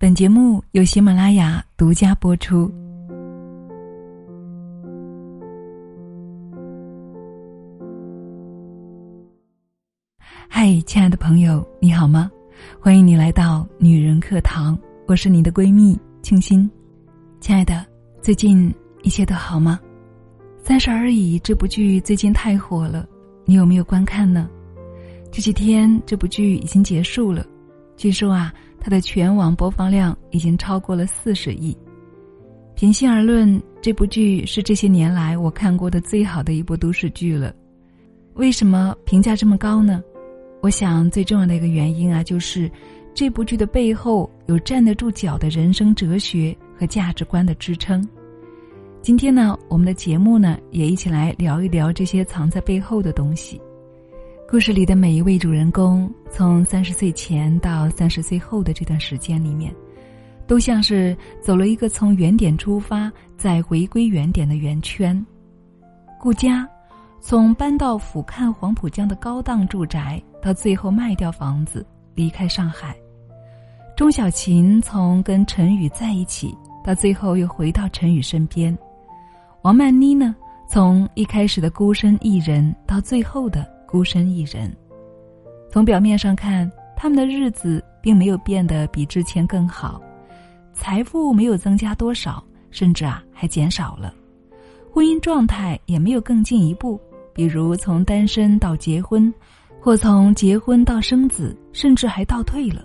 本节目由喜马拉雅独家播出。嗨，亲爱的朋友，你好吗？欢迎你来到女人课堂，我是你的闺蜜清新。亲爱的，最近一切都好吗？《三十而已》这部剧最近太火了，你有没有观看呢？这几天这部剧已经结束了，据说啊。它的全网播放量已经超过了四十亿。平心而论，这部剧是这些年来我看过的最好的一部都市剧了。为什么评价这么高呢？我想最重要的一个原因啊，就是这部剧的背后有站得住脚的人生哲学和价值观的支撑。今天呢，我们的节目呢，也一起来聊一聊这些藏在背后的东西。故事里的每一位主人公，从三十岁前到三十岁后的这段时间里面，都像是走了一个从原点出发再回归原点的圆圈。顾家从搬到俯瞰黄浦江的高档住宅，到最后卖掉房子离开上海；钟小琴从跟陈宇在一起，到最后又回到陈宇身边；王曼妮呢，从一开始的孤身一人，到最后的。孤身一人，从表面上看，他们的日子并没有变得比之前更好，财富没有增加多少，甚至啊还减少了，婚姻状态也没有更进一步，比如从单身到结婚，或从结婚到生子，甚至还倒退了。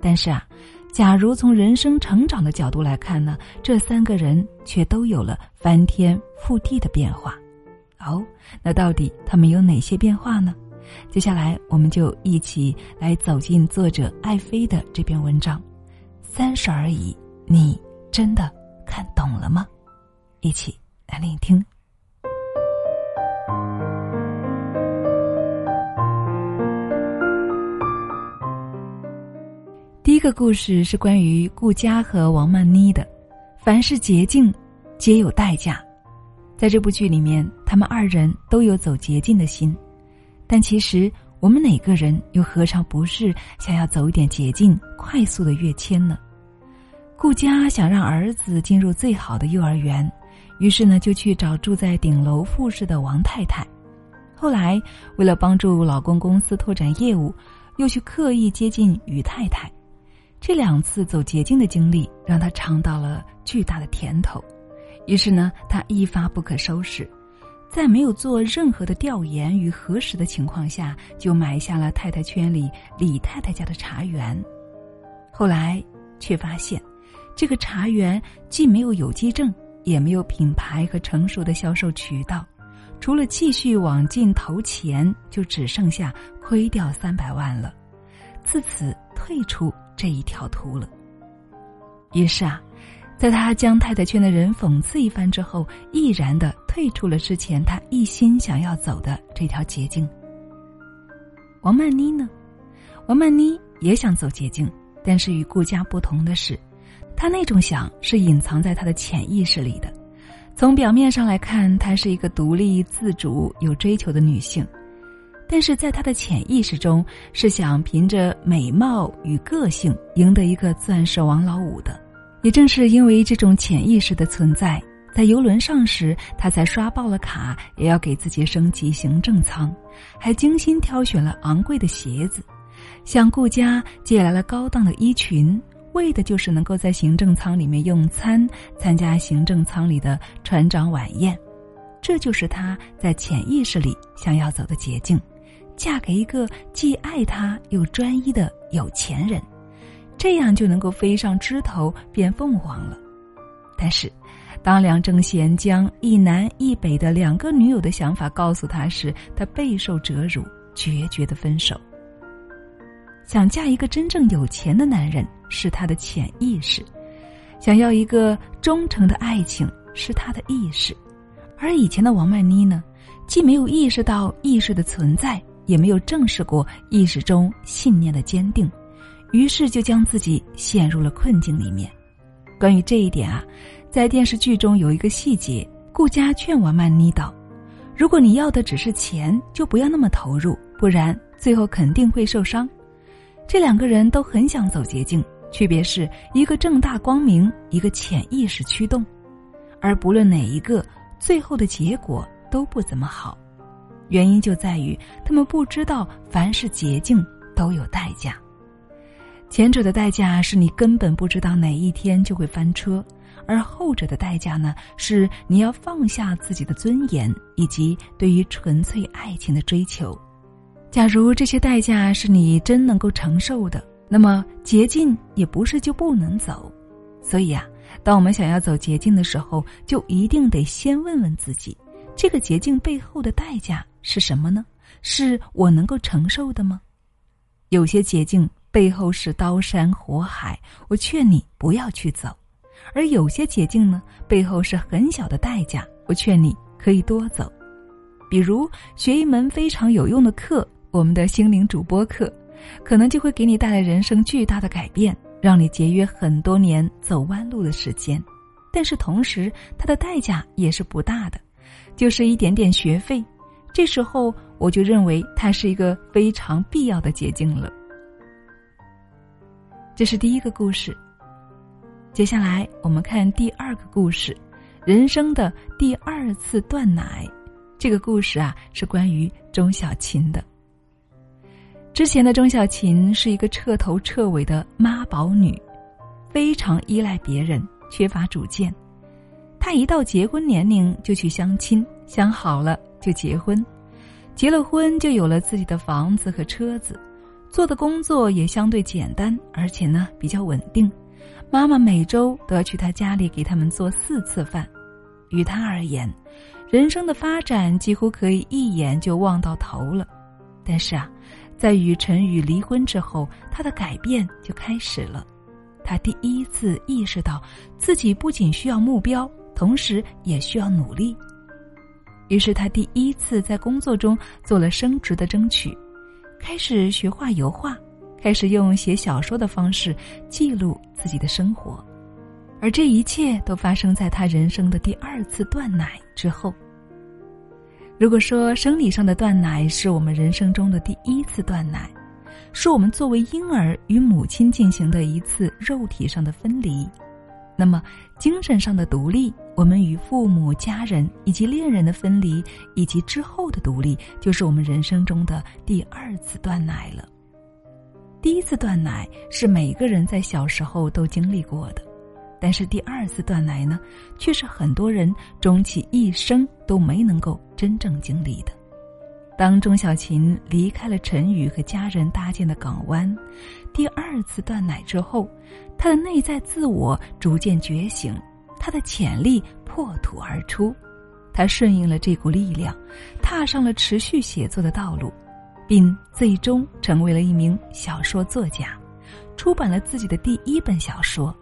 但是啊，假如从人生成长的角度来看呢，这三个人却都有了翻天覆地的变化。哦，那到底他们有哪些变化呢？接下来我们就一起来走进作者爱妃的这篇文章，《三十而已》，你真的看懂了吗？一起来聆听。第一个故事是关于顾佳和王曼妮的，凡是捷径，皆有代价。在这部剧里面，他们二人都有走捷径的心，但其实我们哪个人又何尝不是想要走一点捷径，快速的跃迁呢？顾佳想让儿子进入最好的幼儿园，于是呢就去找住在顶楼复式的王太太。后来为了帮助老公公司拓展业务，又去刻意接近于太太。这两次走捷径的经历，让他尝到了巨大的甜头。于是呢，他一发不可收拾，在没有做任何的调研与核实的情况下，就买下了太太圈里李太太家的茶园。后来却发现，这个茶园既没有有机证，也没有品牌和成熟的销售渠道，除了继续往进投钱，就只剩下亏掉三百万了。自此退出这一条途了。于是啊。在他将太太圈的人讽刺一番之后，毅然的退出了之前他一心想要走的这条捷径。王曼妮呢？王曼妮也想走捷径，但是与顾家不同的是，她那种想是隐藏在她的潜意识里的。从表面上来看，她是一个独立自主、有追求的女性，但是在她的潜意识中，是想凭着美貌与个性赢得一个钻石王老五的。也正是因为这种潜意识的存在，在游轮上时，他才刷爆了卡，也要给自己升级行政舱，还精心挑选了昂贵的鞋子，向顾家借来了高档的衣裙，为的就是能够在行政舱里面用餐，参加行政舱里的船长晚宴。这就是他在潜意识里想要走的捷径，嫁给一个既爱他又专一的有钱人。这样就能够飞上枝头变凤凰了。但是，当梁正贤将一南一北的两个女友的想法告诉他时，他备受折辱，决绝的分手。想嫁一个真正有钱的男人是他的潜意识，想要一个忠诚的爱情是他的意识，而以前的王曼妮呢，既没有意识到意识的存在，也没有正视过意识中信念的坚定。于是就将自己陷入了困境里面。关于这一点啊，在电视剧中有一个细节，顾佳劝王曼妮道：“如果你要的只是钱，就不要那么投入，不然最后肯定会受伤。”这两个人都很想走捷径，区别是一个正大光明，一个潜意识驱动，而不论哪一个，最后的结果都不怎么好。原因就在于他们不知道凡是捷径都有代价。前者的代价是你根本不知道哪一天就会翻车，而后者的代价呢，是你要放下自己的尊严以及对于纯粹爱情的追求。假如这些代价是你真能够承受的，那么捷径也不是就不能走。所以啊，当我们想要走捷径的时候，就一定得先问问自己：这个捷径背后的代价是什么呢？是我能够承受的吗？有些捷径背后是刀山火海，我劝你不要去走；而有些捷径呢，背后是很小的代价，我劝你可以多走。比如学一门非常有用的课。我们的心灵主播课，可能就会给你带来人生巨大的改变，让你节约很多年走弯路的时间。但是同时，它的代价也是不大的，就是一点点学费。这时候，我就认为它是一个非常必要的捷径了。这是第一个故事。接下来我们看第二个故事：人生的第二次断奶。这个故事啊，是关于钟小琴的。之前的钟小琴是一个彻头彻尾的妈宝女，非常依赖别人，缺乏主见。她一到结婚年龄就去相亲，相好了就结婚，结了婚就有了自己的房子和车子，做的工作也相对简单，而且呢比较稳定。妈妈每周都要去他家里给他们做四次饭，于她而言，人生的发展几乎可以一眼就望到头了。但是啊。在与陈宇离婚之后，他的改变就开始了。他第一次意识到自己不仅需要目标，同时也需要努力。于是他第一次在工作中做了升职的争取，开始学画油画，开始用写小说的方式记录自己的生活。而这一切都发生在他人生的第二次断奶之后。如果说生理上的断奶是我们人生中的第一次断奶，是我们作为婴儿与母亲进行的一次肉体上的分离，那么精神上的独立，我们与父母、家人以及恋人的分离，以及之后的独立，就是我们人生中的第二次断奶了。第一次断奶是每个人在小时候都经历过的。但是第二次断奶呢，却是很多人终其一生都没能够真正经历的。当钟小琴离开了陈宇和家人搭建的港湾，第二次断奶之后，她的内在自我逐渐觉醒，他的潜力破土而出，他顺应了这股力量，踏上了持续写作的道路，并最终成为了一名小说作家，出版了自己的第一本小说。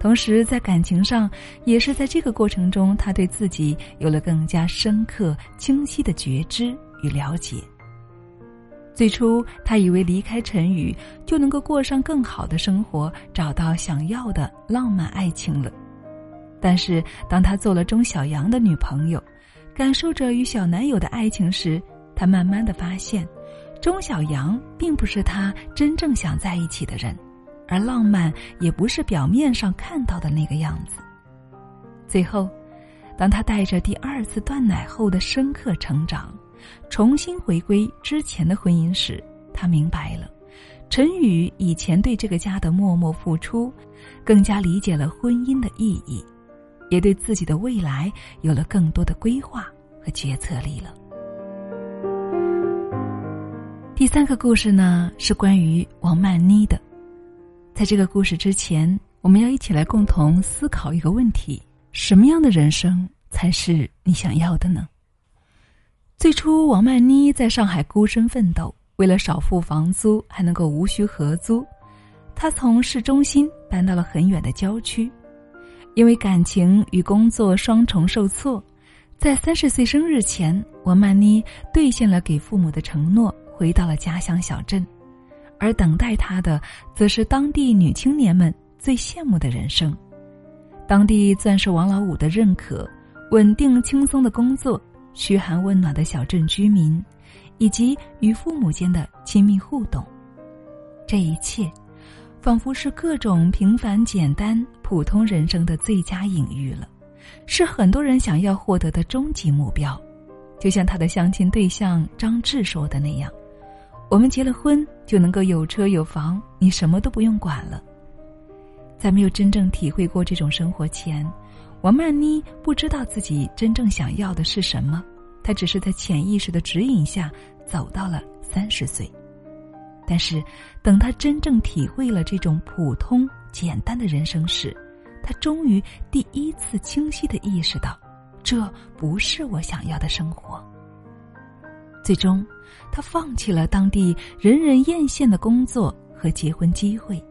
同时，在感情上，也是在这个过程中，他对自己有了更加深刻、清晰的觉知与了解。最初，他以为离开陈宇就能够过上更好的生活，找到想要的浪漫爱情了。但是，当他做了钟小阳的女朋友，感受着与小男友的爱情时，他慢慢的发现，钟小阳并不是他真正想在一起的人。而浪漫也不是表面上看到的那个样子。最后，当他带着第二次断奶后的深刻成长，重新回归之前的婚姻时，他明白了，陈宇以前对这个家的默默付出，更加理解了婚姻的意义，也对自己的未来有了更多的规划和决策力了。第三个故事呢，是关于王曼妮的。在这个故事之前，我们要一起来共同思考一个问题：什么样的人生才是你想要的呢？最初，王曼妮在上海孤身奋斗，为了少付房租，还能够无需合租，她从市中心搬到了很远的郊区。因为感情与工作双重受挫，在三十岁生日前，王曼妮兑现了给父母的承诺，回到了家乡小镇。而等待她的，则是当地女青年们最羡慕的人生：当地钻石王老五的认可、稳定轻松的工作、嘘寒问暖的小镇居民，以及与父母间的亲密互动。这一切，仿佛是各种平凡、简单、普通人生的最佳隐喻了，是很多人想要获得的终极目标。就像他的相亲对象张志说的那样：“我们结了婚就能够有车有房，你什么都不用管了。”在没有真正体会过这种生活前，王曼妮不知道自己真正想要的是什么。她只是在潜意识的指引下走到了三十岁。但是，等他真正体会了这种普通简单的人生时，他终于第一次清晰的意识到，这不是我想要的生活。最终，他放弃了当地人人艳羡的工作和结婚机会，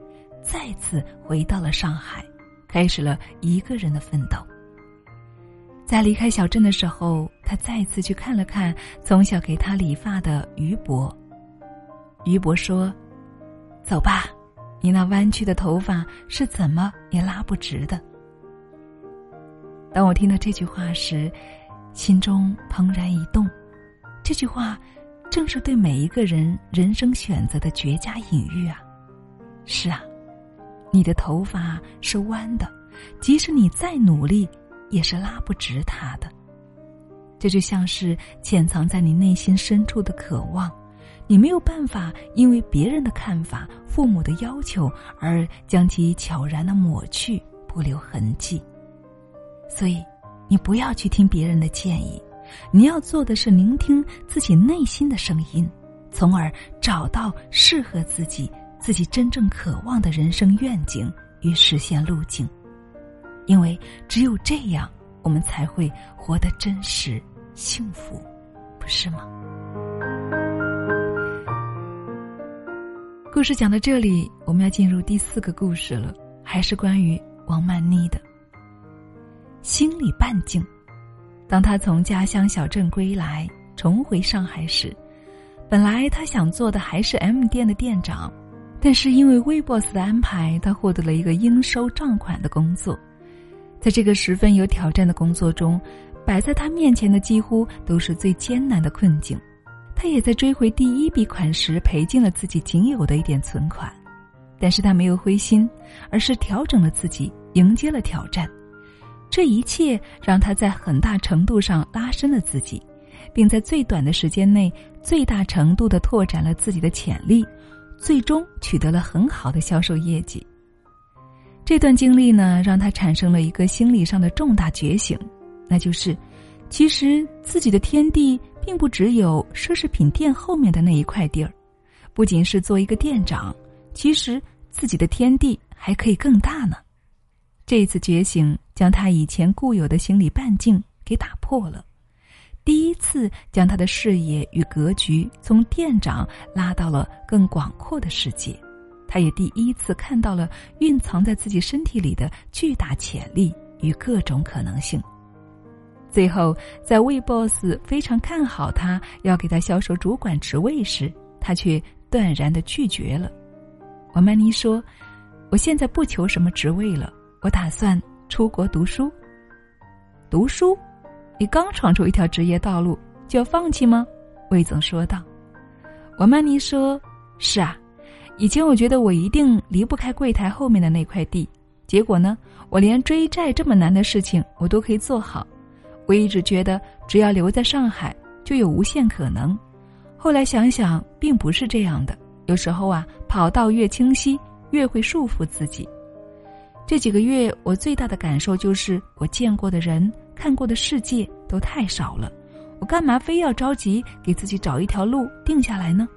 再次回到了上海，开始了一个人的奋斗。在离开小镇的时候，他再次去看了看从小给他理发的于伯。于伯说：“走吧，你那弯曲的头发是怎么也拉不直的。”当我听到这句话时，心中怦然一动。这句话，正是对每一个人人生选择的绝佳隐喻啊！是啊，你的头发是弯的，即使你再努力，也是拉不直它的。这就像是潜藏在你内心深处的渴望。你没有办法因为别人的看法、父母的要求而将其悄然的抹去，不留痕迹。所以，你不要去听别人的建议，你要做的是聆听自己内心的声音，从而找到适合自己、自己真正渴望的人生愿景与实现路径。因为只有这样，我们才会活得真实、幸福，不是吗？故事讲到这里，我们要进入第四个故事了，还是关于王曼妮的。心里半径。当他从家乡小镇归来，重回上海时，本来他想做的还是 M 店的店长，但是因为微 boss 的安排，他获得了一个应收账款的工作。在这个十分有挑战的工作中，摆在他面前的几乎都是最艰难的困境。他也在追回第一笔款时赔尽了自己仅有的一点存款，但是他没有灰心，而是调整了自己，迎接了挑战。这一切让他在很大程度上拉伸了自己，并在最短的时间内最大程度的拓展了自己的潜力，最终取得了很好的销售业绩。这段经历呢，让他产生了一个心理上的重大觉醒，那就是，其实自己的天地。并不只有奢侈品店后面的那一块地儿，不仅是做一个店长，其实自己的天地还可以更大呢。这次觉醒将他以前固有的心理半径给打破了，第一次将他的视野与格局从店长拉到了更广阔的世界，他也第一次看到了蕴藏在自己身体里的巨大潜力与各种可能性。最后，在魏 boss 非常看好他，要给他销售主管职位时，他却断然的拒绝了。王曼妮说：“我现在不求什么职位了，我打算出国读书。读书？你刚闯出一条职业道路，就要放弃吗？”魏总说道。王曼妮说：“是啊，以前我觉得我一定离不开柜台后面的那块地，结果呢，我连追债这么难的事情，我都可以做好。”我一直觉得，只要留在上海，就有无限可能。后来想想，并不是这样的。有时候啊，跑道越清晰，越会束缚自己。这几个月，我最大的感受就是，我见过的人、看过的世界都太少了。我干嘛非要着急给自己找一条路定下来呢？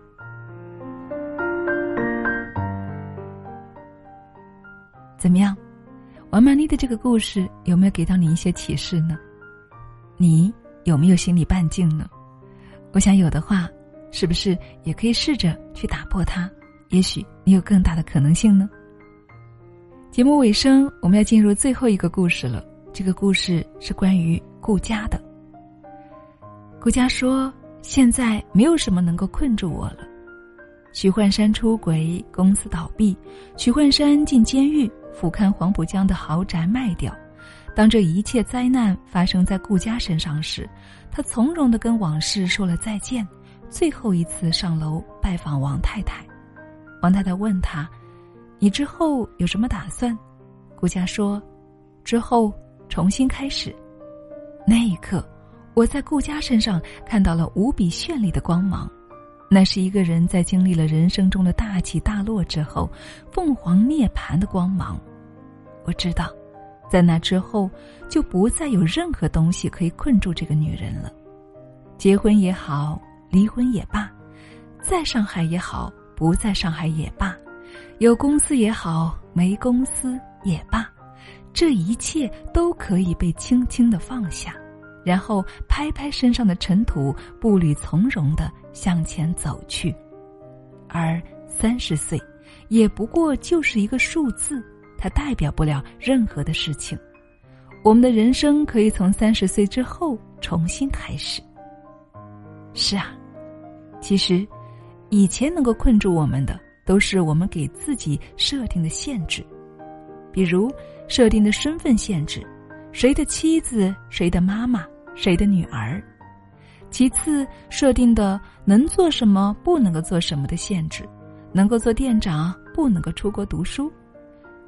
怎么样，王曼妮的这个故事有没有给到你一些启示呢？你有没有心理半径呢？我想有的话，是不是也可以试着去打破它？也许你有更大的可能性呢。节目尾声，我们要进入最后一个故事了。这个故事是关于顾家的。顾家说：“现在没有什么能够困住我了。”许幻山出轨，公司倒闭，许幻山进监狱，俯瞰黄浦江的豪宅卖掉。当这一切灾难发生在顾家身上时，他从容的跟往事说了再见，最后一次上楼拜访王太太。王太太问他：“你之后有什么打算？”顾佳说：“之后重新开始。”那一刻，我在顾佳身上看到了无比绚丽的光芒。那是一个人在经历了人生中的大起大落之后，凤凰涅槃的光芒。我知道，在那之后，就不再有任何东西可以困住这个女人了。结婚也好，离婚也罢，在上海也好，不在上海也罢，有公司也好，没公司也罢，这一切都可以被轻轻的放下。然后拍拍身上的尘土，步履从容的向前走去。而三十岁，也不过就是一个数字，它代表不了任何的事情。我们的人生可以从三十岁之后重新开始。是啊，其实，以前能够困住我们的，都是我们给自己设定的限制，比如设定的身份限制。谁的妻子，谁的妈妈，谁的女儿？其次，设定的能做什么，不能够做什么的限制，能够做店长，不能够出国读书。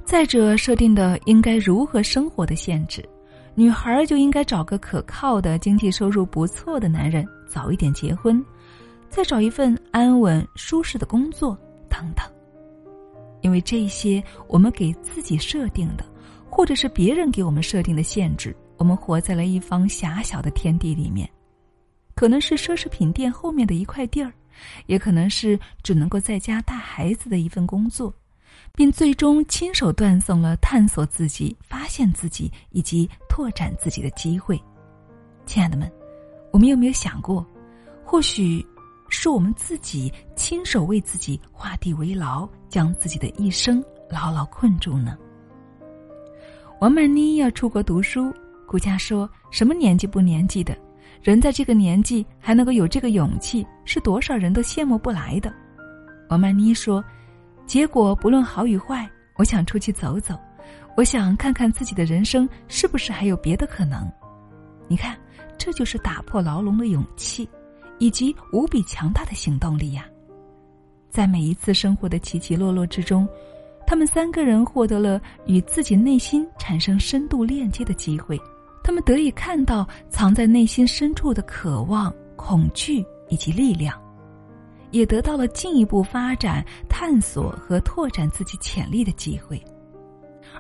再者，设定的应该如何生活的限制，女孩就应该找个可靠的、经济收入不错的男人，早一点结婚，再找一份安稳舒适的工作，等等。因为这些，我们给自己设定的。或者是别人给我们设定的限制，我们活在了一方狭小的天地里面，可能是奢侈品店后面的一块地儿，也可能是只能够在家带孩子的一份工作，并最终亲手断送了探索自己、发现自己以及拓展自己的机会。亲爱的们，我们有没有想过，或许是我们自己亲手为自己画地为牢，将自己的一生牢牢困住呢？王曼妮要出国读书，顾佳说什么年纪不年纪的，人在这个年纪还能够有这个勇气，是多少人都羡慕不来的。王曼妮说，结果不论好与坏，我想出去走走，我想看看自己的人生是不是还有别的可能。你看，这就是打破牢笼的勇气，以及无比强大的行动力呀。在每一次生活的起起落落之中。他们三个人获得了与自己内心产生深度链接的机会，他们得以看到藏在内心深处的渴望、恐惧以及力量，也得到了进一步发展、探索和拓展自己潜力的机会。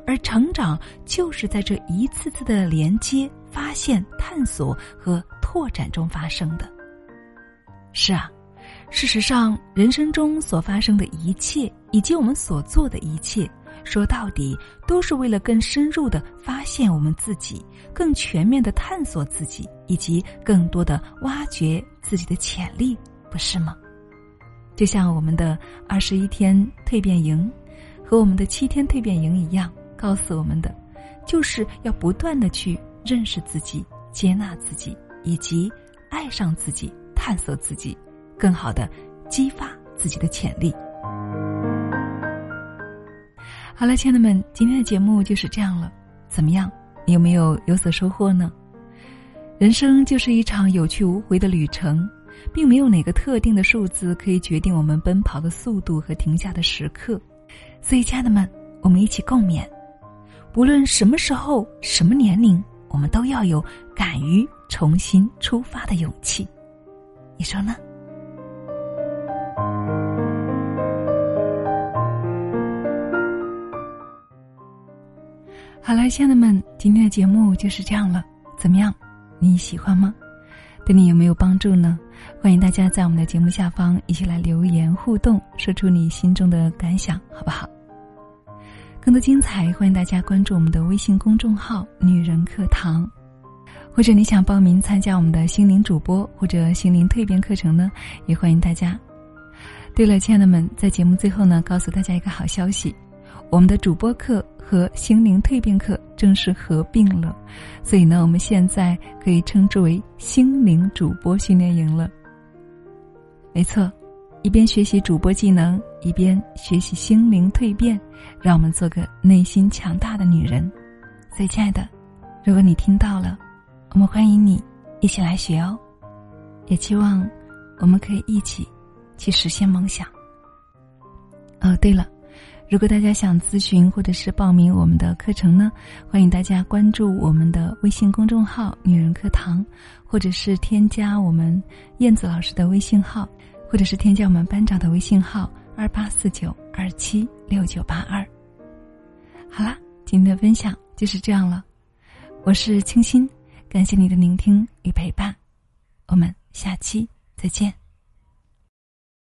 而成长就是在这一次次的连接、发现、探索和拓展中发生的。是啊。事实上，人生中所发生的一切，以及我们所做的一切，说到底，都是为了更深入的发现我们自己，更全面的探索自己，以及更多的挖掘自己的潜力，不是吗？就像我们的二十一天蜕变营，和我们的七天蜕变营一样，告诉我们的，就是要不断的去认识自己、接纳自己，以及爱上自己、探索自己。更好的激发自己的潜力。好了，亲爱的们，今天的节目就是这样了。怎么样？你有没有有所收获呢？人生就是一场有去无回的旅程，并没有哪个特定的数字可以决定我们奔跑的速度和停下的时刻。所以，亲爱的们，我们一起共勉：不论什么时候、什么年龄，我们都要有敢于重新出发的勇气。你说呢？好了，亲爱的们，今天的节目就是这样了。怎么样，你喜欢吗？对你有没有帮助呢？欢迎大家在我们的节目下方一起来留言互动，说出你心中的感想，好不好？更多精彩，欢迎大家关注我们的微信公众号“女人课堂”，或者你想报名参加我们的心灵主播或者心灵蜕变课程呢，也欢迎大家。对了，亲爱的们，在节目最后呢，告诉大家一个好消息。我们的主播课和心灵蜕变课正式合并了，所以呢，我们现在可以称之为心灵主播训练营了。没错，一边学习主播技能，一边学习心灵蜕变，让我们做个内心强大的女人。所以，亲爱的，如果你听到了，我们欢迎你一起来学哦，也期望我们可以一起去实现梦想。哦，对了。如果大家想咨询或者是报名我们的课程呢，欢迎大家关注我们的微信公众号“女人课堂”，或者是添加我们燕子老师的微信号，或者是添加我们班长的微信号二八四九二七六九八二。好啦，今天的分享就是这样了，我是清新，感谢你的聆听与陪伴，我们下期再见。